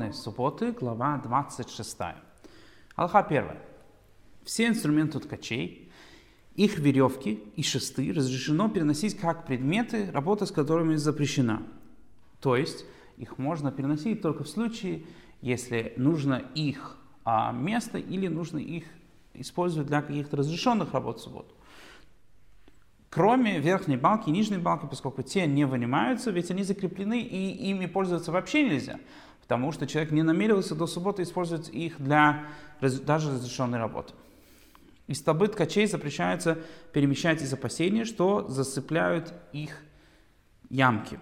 Законы субботы, глава 26. Алха 1. Все инструменты ткачей, их веревки и шесты разрешено переносить как предметы, работа с которыми запрещена. То есть их можно переносить только в случае, если нужно их а, место или нужно их использовать для каких-то разрешенных работ в субботу. Кроме верхней балки и нижней балки, поскольку те не вынимаются, ведь они закреплены и ими пользоваться вообще нельзя, потому что человек не намерился до субботы использовать их для даже разрешенной работы. Из столбы ткачей запрещается перемещать из опасения, что засыпляют их ямки.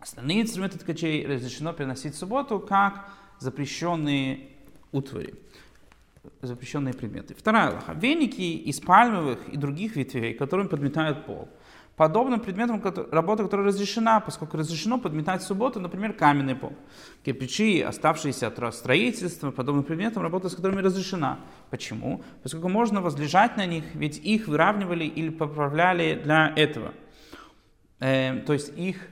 Остальные инструменты ткачей разрешено переносить в субботу как запрещенные утвари запрещенные предметы. Вторая лоха. Веники из пальмовых и других ветвей, которыми подметают пол. Подобным предметом работа, которая разрешена, поскольку разрешено подметать в субботу, например, каменный пол. Кирпичи, оставшиеся от строительства, подобным предметом работа с которыми разрешена. Почему? Поскольку можно возлежать на них, ведь их выравнивали или поправляли для этого. Э, то есть их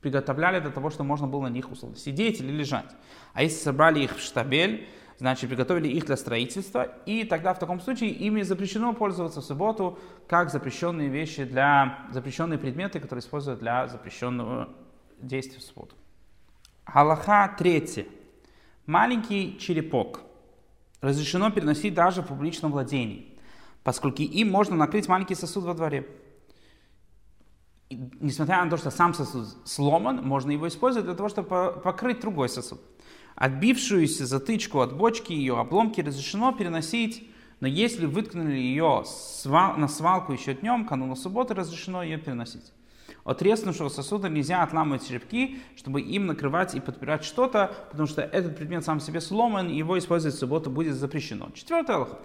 приготовляли для того, чтобы можно было на них условно сидеть или лежать. А если собрали их в штабель, значит, приготовили их для строительства, и тогда в таком случае ими запрещено пользоваться в субботу как запрещенные вещи для, запрещенные предметы, которые используют для запрещенного действия в субботу. Галаха третье. Маленький черепок разрешено переносить даже в публичном владении, поскольку им можно накрыть маленький сосуд во дворе. И, несмотря на то, что сам сосуд сломан, можно его использовать для того, чтобы покрыть другой сосуд. Отбившуюся затычку от бочки, ее обломки разрешено переносить, но если выткнули ее на свалку еще днем, кануна субботы, разрешено ее переносить. От треснувшего сосуда нельзя отламывать черепки, чтобы им накрывать и подпирать что-то, потому что этот предмет сам себе сломан, и его использовать в субботу будет запрещено. Четвертое аллаха.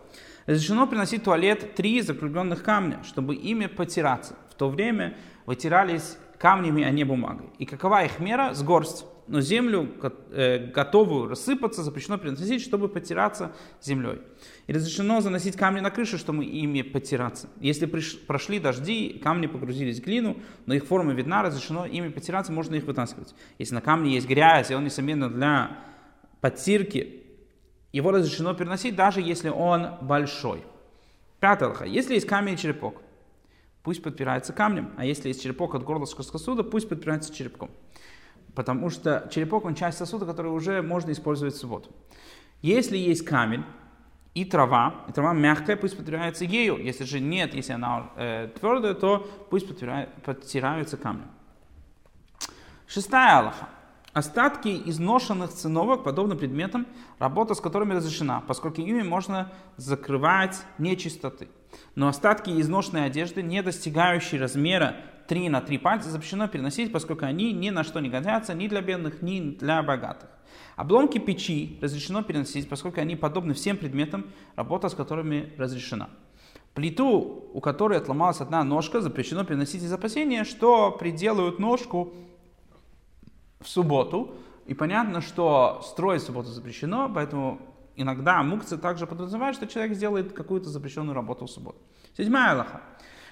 Разрешено приносить в туалет три закругленных камня, чтобы ими потираться. В то время вытирались камнями, а не бумагой. И какова их мера? С горсть но землю, э, готовую рассыпаться, запрещено приносить, чтобы потираться землей. И разрешено заносить камни на крышу, чтобы ими потираться. Если прошли дожди, камни погрузились в глину, но их форма видна, разрешено ими потираться, можно их вытаскивать. Если на камне есть грязь, и он, несомненно, для подтирки, его разрешено переносить, даже если он большой. Пятое Если есть камень и черепок, пусть подпирается камнем, а если есть черепок от горлышка сосуда, пусть подпирается черепком потому что черепок, он часть сосуда, который уже можно использовать в субботу. Если есть камень и трава, и трава мягкая, пусть подтирается ею. Если же нет, если она э, твердая, то пусть подтираются камнем. Шестая Аллаха. Остатки изношенных циновок, подобно предметам, работа с которыми разрешена, поскольку ими можно закрывать нечистоты. Но остатки изношенной одежды, не достигающие размера 3 на 3 пальца, запрещено переносить, поскольку они ни на что не годятся, ни для бедных, ни для богатых. Обломки печи разрешено переносить, поскольку они подобны всем предметам, работа с которыми разрешена. Плиту, у которой отломалась одна ножка, запрещено переносить из опасения, что приделают ножку в субботу. И понятно, что строить в субботу запрещено, поэтому иногда мукция также подразумевает, что человек сделает какую-то запрещенную работу в субботу. Седьмая Аллаха.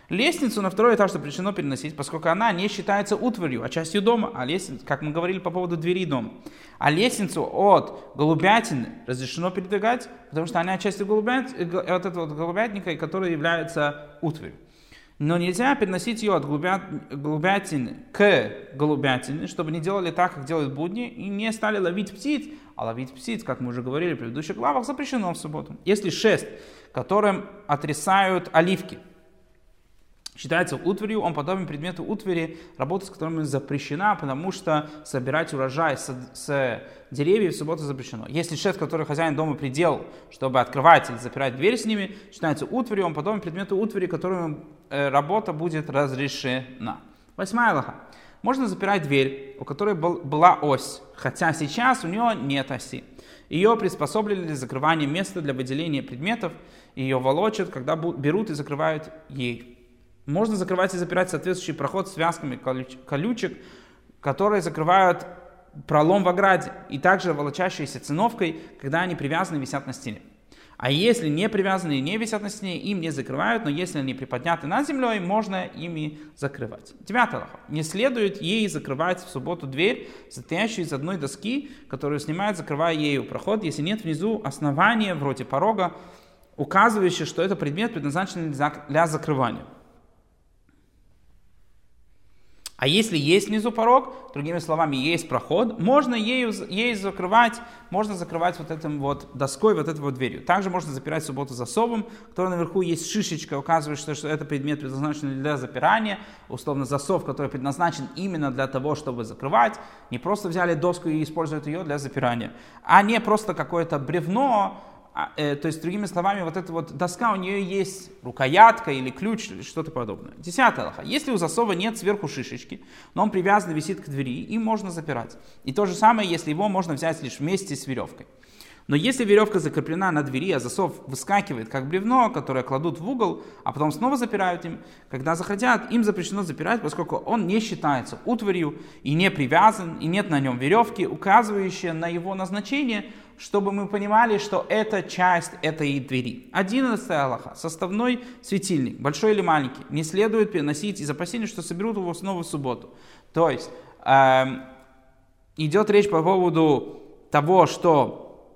Лестницу на второй этаж запрещено переносить, поскольку она не считается утварью, а частью дома, а лестницу, как мы говорили по поводу двери дома. А лестницу от голубятины разрешено передвигать, потому что она часть голубят, э, от этого голубятника, который является утварью. Но нельзя переносить ее от голубят, голубятины к голубятине, чтобы не делали так, как делают будни, и не стали ловить птиц. А ловить птиц, как мы уже говорили в предыдущих главах, запрещено в субботу. Если шест, которым отрисают оливки, считается утварью, он подобен предмету утвари, работа с которыми запрещена, потому что собирать урожай с, с деревьев в субботу запрещено. Если шест, который хозяин дома предел, чтобы открывать или запирать дверь с ними, считается утварью, он подобен предмету утвари, которым э, работа будет разрешена. Восьмая лоха. Можно запирать дверь, у которой был, была ось, хотя сейчас у нее нет оси. Ее приспособили для закрывания места для выделения предметов, ее волочат, когда берут и закрывают ей можно закрывать и запирать соответствующий проход связками колючек, которые закрывают пролом в ограде, и также волочащиеся циновкой, когда они привязаны и висят на стене. А если не привязаны и не висят на стене, им не закрывают, но если они приподняты над землей, можно ими закрывать. Девятый лоха. Не следует ей закрывать в субботу дверь, состоящую из одной доски, которую снимают, закрывая ею проход, если нет внизу основания, вроде порога, указывающее, что это предмет предназначен для закрывания. А если есть внизу порог, другими словами, есть проход, можно ею, ей закрывать, можно закрывать вот этим вот доской, вот этой вот дверью. Также можно запирать субботу засовом, который наверху есть шишечка, указывающая, что это предмет предназначен для запирания, условно засов, который предназначен именно для того, чтобы закрывать. Не просто взяли доску и используют ее для запирания, а не просто какое-то бревно, то есть, другими словами, вот эта вот доска, у нее есть рукоятка или ключ, или что-то подобное. Десятая лоха. Если у засова нет сверху шишечки, но он привязан, висит к двери, им можно запирать. И то же самое, если его можно взять лишь вместе с веревкой. Но если веревка закреплена на двери, а засов выскакивает, как бревно, которое кладут в угол, а потом снова запирают им, когда захотят, им запрещено запирать, поскольку он не считается утварью и не привязан, и нет на нем веревки, указывающие на его назначение, чтобы мы понимали, что это часть этой двери. Одиннадцатая Аллаха. Составной светильник, большой или маленький, не следует переносить из опасения, что соберут его снова в субботу. То есть эм, идет речь по поводу того, что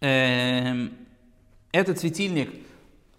э, этот светильник,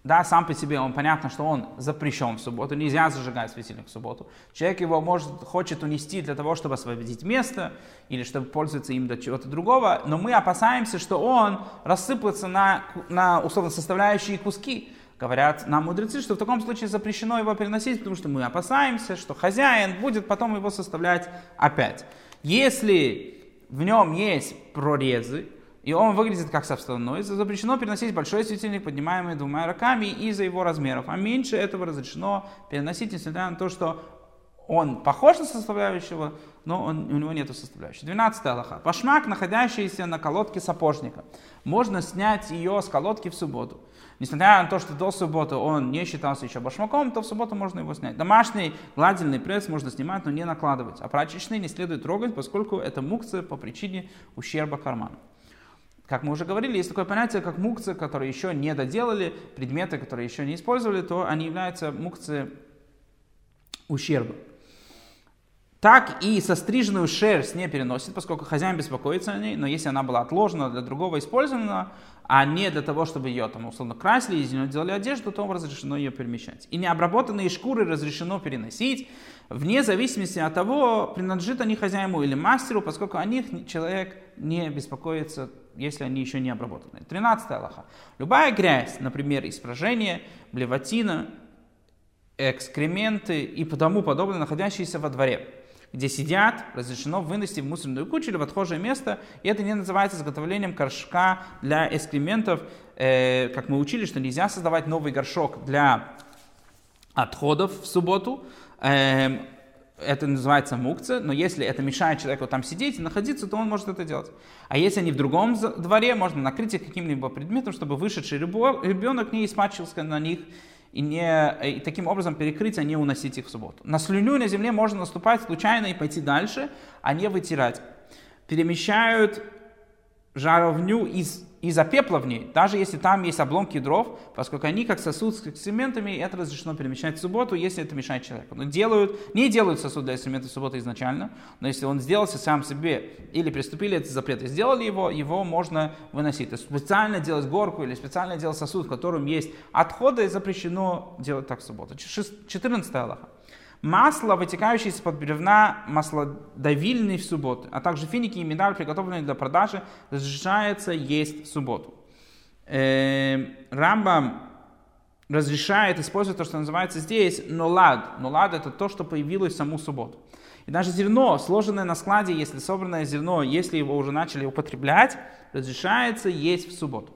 да, сам по себе, он понятно, что он запрещен в субботу, нельзя зажигать светильник в субботу. Человек его может, хочет унести для того, чтобы освободить место, или чтобы пользоваться им для чего-то другого, но мы опасаемся, что он рассыпается на, на условно составляющие куски. Говорят нам мудрецы, что в таком случае запрещено его переносить, потому что мы опасаемся, что хозяин будет потом его составлять опять. Если в нем есть прорезы, и он выглядит как составной, запрещено переносить большой светильник, поднимаемый двумя руками из-за его размеров, а меньше этого разрешено переносить, несмотря на то, что он похож на составляющего, но он, у него нет составляющей. 12 Аллаха. Пашмак, находящийся на колодке сапожника. Можно снять ее с колодки в субботу. Несмотря на то, что до субботы он не считался еще башмаком, то в субботу можно его снять. Домашний гладильный пресс можно снимать, но не накладывать. А прачечный не следует трогать, поскольку это мукция по причине ущерба карману. Как мы уже говорили, есть такое понятие, как мукцы, которые еще не доделали, предметы, которые еще не использовали, то они являются мукцы ущерба. Так и состриженную шерсть не переносит, поскольку хозяин беспокоится о ней, но если она была отложена для другого использования, а не для того, чтобы ее там условно красили, из нее делали одежду, то разрешено ее перемещать. И необработанные шкуры разрешено переносить, вне зависимости от того, принадлежит они хозяину или мастеру, поскольку о них человек не беспокоится если они еще не обработаны. 13 Аллаха. Любая грязь, например, испражение, блевотина, экскременты и тому подобное, находящиеся во дворе, где сидят, разрешено вынести в мусорную кучу или в отхожее место, и это не называется изготовлением горшка для экскрементов, э, как мы учили, что нельзя создавать новый горшок для отходов в субботу, э, это называется мукция, но если это мешает человеку там сидеть и находиться, то он может это делать. А если они в другом дворе, можно накрыть их каким-либо предметом, чтобы вышедший ребенок не испачкался на них и, не, и таким образом перекрыть, а не уносить их в субботу. На слюню на земле можно наступать случайно и пойти дальше, а не вытирать. Перемещают жаровню из из-за пепла в ней, даже если там есть обломки дров, поскольку они как сосуд с цементами, это разрешено перемещать в субботу, если это мешает человеку. Но делают, не делают сосуд для эксперимента в субботу изначально, но если он сделался сам себе или приступили эти запреты, сделали его, его можно выносить. То есть специально делать горку или специально делать сосуд, в котором есть отходы, запрещено делать так в субботу. 14 Аллаха масло, вытекающее из-под бревна маслодавильный в субботу, а также финики и медаль, приготовленные для продажи, разрешается есть в субботу. Э, Рамбам разрешает использовать то, что называется здесь нолад. Нолад это то, что появилось в саму субботу. И даже зерно, сложенное на складе, если собранное зерно, если его уже начали употреблять, разрешается есть в субботу.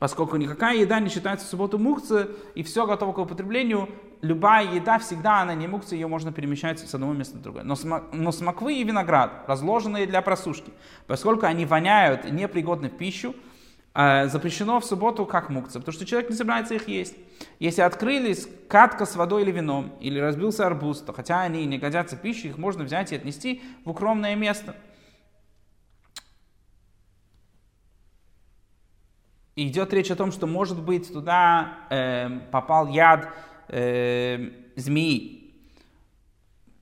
Поскольку никакая еда не считается в субботу мукцы, и все готово к употреблению, любая еда всегда, она не мукция, ее можно перемещать с одного места на другое. Но, сма, но смоквы и виноград, разложенные для просушки, поскольку они воняют и непригодны в пищу, э, запрещено в субботу как мукция, потому что человек не собирается их есть. Если открылись катка с водой или вином, или разбился арбуз, то хотя они не годятся пищу, их можно взять и отнести в укромное место – идет речь о том, что, может быть, туда э, попал яд э, змеи.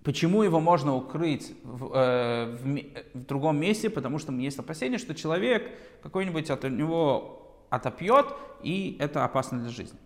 Почему его можно укрыть в, э, в, в другом месте? Потому что есть опасение, что человек какой-нибудь от него отопьет, и это опасно для жизни.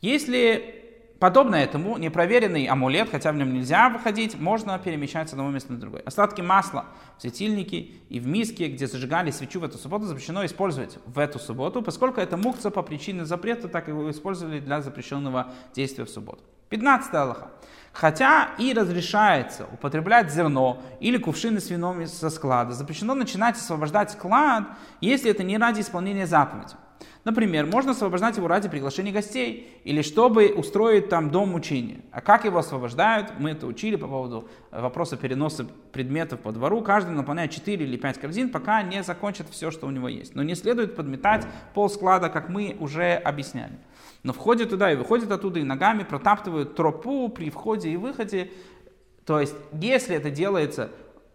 Если Подобно этому непроверенный амулет, хотя в нем нельзя выходить, можно перемещать с одного места на другое. Остатки масла в светильнике и в миске, где зажигали свечу в эту субботу, запрещено использовать в эту субботу, поскольку это мукца по причине запрета, так его использовали для запрещенного действия в субботу. 15 Аллаха. Хотя и разрешается употреблять зерно или кувшины с вином со склада, запрещено начинать освобождать склад, если это не ради исполнения заповеди. Например, можно освобождать его ради приглашения гостей или чтобы устроить там дом учения. А как его освобождают? Мы это учили по поводу э, вопроса переноса предметов по двору. Каждый наполняет 4 или 5 корзин, пока не закончит все, что у него есть. Но не следует подметать пол склада, как мы уже объясняли. Но входит туда и выходит оттуда, и ногами протаптывают тропу при входе и выходе. То есть, если это делается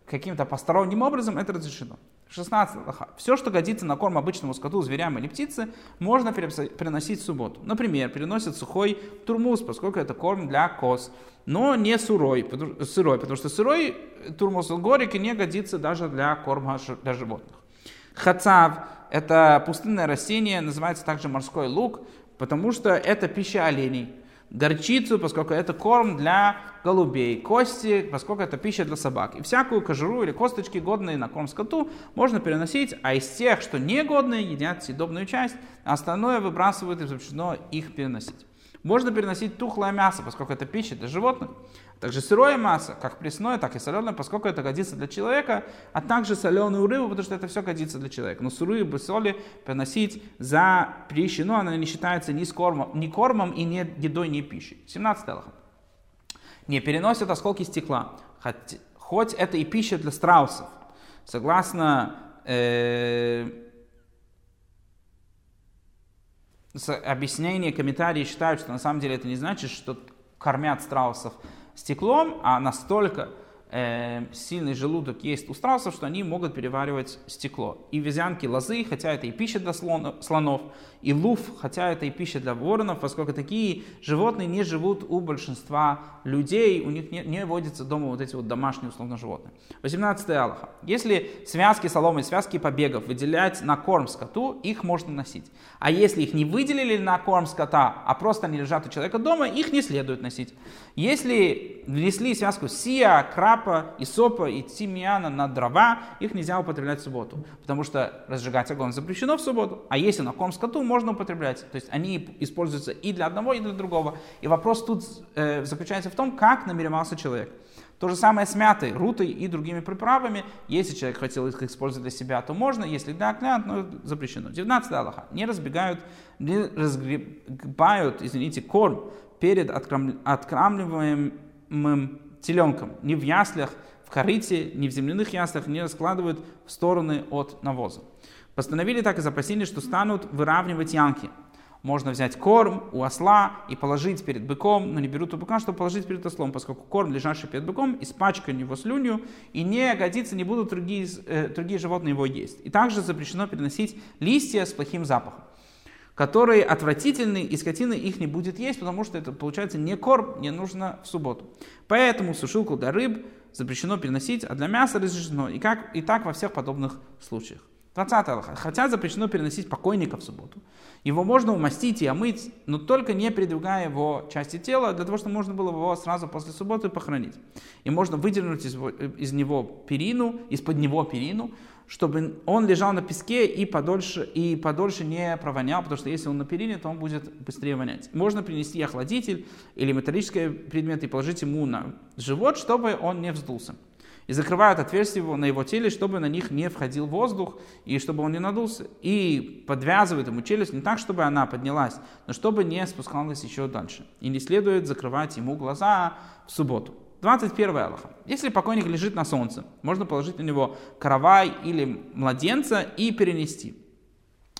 каким-то посторонним образом, это разрешено. 16 Аллаха. Все, что годится на корм обычному скоту, зверям или птице, можно переносить в субботу. Например, переносят сухой турмуз, поскольку это корм для коз, но не сырой, сырой потому что сырой турмуз горик и не годится даже для корма для животных. Хацав – это пустынное растение, называется также морской лук, потому что это пища оленей горчицу, поскольку это корм для голубей, кости, поскольку это пища для собак. И всякую кожуру или косточки, годные на корм скоту, можно переносить, а из тех, что негодные, едят съедобную часть, а остальное выбрасывают и запрещено их переносить. Можно переносить тухлое мясо, поскольку это пища для животных. Также сырое мясо, как пресное, так и соленое, поскольку это годится для человека, а также соленую рыбу, потому что это все годится для человека. Но сырую бы соли приносить за пищу, но она не считается ни, кормом, ни кормом и ни едой, ни пищей. 17 Аллаха. Не переносят осколки стекла, хоть, хоть это и пища для страусов. Согласно э, объяснение, комментарии считают, что на самом деле это не значит, что кормят страусов стеклом, а настолько э, сильный желудок есть у страусов, что они могут переваривать стекло. И вязянки лозы, хотя это и пища для слонов, и луф, хотя это и пища для воронов, поскольку такие животные не живут у большинства людей, у них не, не водятся дома вот эти вот домашние условно животные. 18 Аллаха. Если связки соломы, связки побегов выделять на корм скоту, их можно носить. А если их не выделили на корм скота, а просто они лежат у человека дома, их не следует носить. Если внесли связку сия, крапа, исопа и тимьяна на дрова, их нельзя употреблять в субботу, потому что разжигать огонь запрещено в субботу. А если на корм скоту, можно употреблять. То есть они используются и для одного, и для другого. И вопрос тут э, заключается в том, как намеревался человек. То же самое с мятой, рутой и другими приправами. Если человек хотел их использовать для себя, то можно. Если да, клянт, но запрещено. 19 Аллаха. Не разбегают, не разгребают, извините, корм перед открамливаемым теленком. Ни в яслях, в корыте, ни в земляных яслях не раскладывают в стороны от навоза. Постановили так из опасения, что станут выравнивать янки. Можно взять корм у осла и положить перед быком, но не берут у быка, чтобы положить перед ослом, поскольку корм, лежащий перед быком, испачкан его слюнью, и не годится, не будут другие, э, другие животные его есть. И также запрещено переносить листья с плохим запахом которые отвратительны, и скотина их не будет есть, потому что это получается не корм, не нужно в субботу. Поэтому сушилку для рыб запрещено переносить, а для мяса разрешено, и, как, и так во всех подобных случаях. 20 Аллаха. Хотя запрещено переносить покойника в субботу. Его можно умастить и омыть, но только не передвигая его части тела, для того, чтобы можно было его сразу после субботы похоронить. И можно выдернуть из, из него перину, из-под него перину, чтобы он лежал на песке и подольше, и подольше не провонял, потому что если он на перине, то он будет быстрее вонять. Можно принести охладитель или металлический предмет и положить ему на живот, чтобы он не вздулся и закрывают отверстия на его теле, чтобы на них не входил воздух и чтобы он не надулся. И подвязывают ему челюсть не так, чтобы она поднялась, но чтобы не спускалась еще дальше. И не следует закрывать ему глаза в субботу. 21 Аллаха. Если покойник лежит на солнце, можно положить на него каравай или младенца и перенести.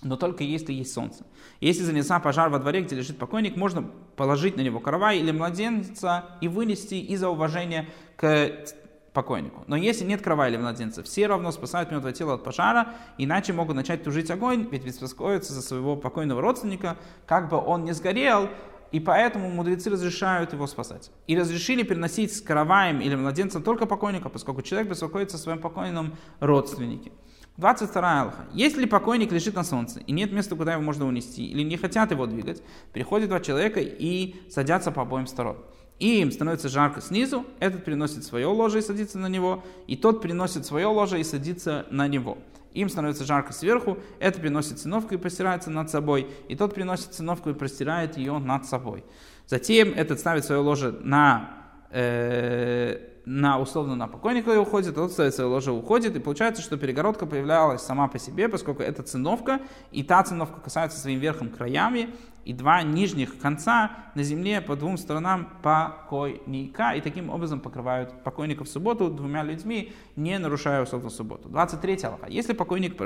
Но только если есть солнце. Если занесла пожар во дворе, где лежит покойник, можно положить на него каравай или младенца и вынести из-за уважения к покойнику. Но если нет крова или младенца, все равно спасают мертвое тело от пожара, иначе могут начать тужить огонь, ведь беспокоиться за своего покойного родственника, как бы он не сгорел, и поэтому мудрецы разрешают его спасать. И разрешили переносить с караваем или младенцем только покойника, поскольку человек беспокоится о своем покойном родственнике. 22 алха. Если покойник лежит на солнце и нет места, куда его можно унести, или не хотят его двигать, приходят два человека и садятся по обоим сторонам. И им становится жарко снизу, этот приносит свое ложе и садится на него, и тот приносит свое ложе и садится на него. Им становится жарко сверху, это приносит циновку и простирается над собой, и тот приносит циновку и простирает ее над собой. Затем этот ставит свое ложе на, э, на условно на покойника уходит, тот ставит свое ложе уходит, и получается, что перегородка появлялась сама по себе, поскольку это циновка, и та циновка касается своим верхом краями, и два нижних конца на земле по двум сторонам покойника, и таким образом покрывают покойника в субботу двумя людьми, не нарушая условно субботу. 23 Аллаха. Если покойник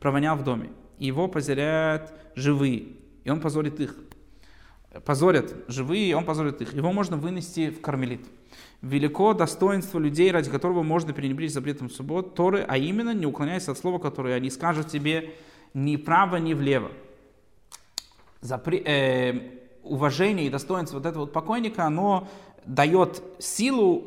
провонял в доме, его позорят живые, и он позорит их, позорят живые, и он позорит их, его можно вынести в кармелит. Велико достоинство людей, ради которого можно пренебречь запретом суббот, Торы, а именно не уклоняясь от слова, которое они скажут тебе ни вправо, ни влево запре, э, уважение и достоинство вот этого вот покойника, оно дает силу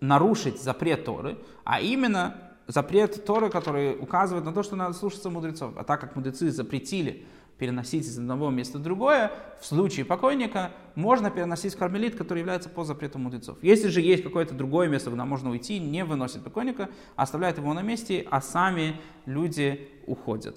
нарушить запрет Торы, а именно запрет Торы, который указывает на то, что надо слушаться мудрецов. А так как мудрецы запретили переносить из одного места в другое, в случае покойника можно переносить в кармелит, который является по запрету мудрецов. Если же есть какое-то другое место, куда можно уйти, не выносит покойника, оставляет его на месте, а сами люди уходят.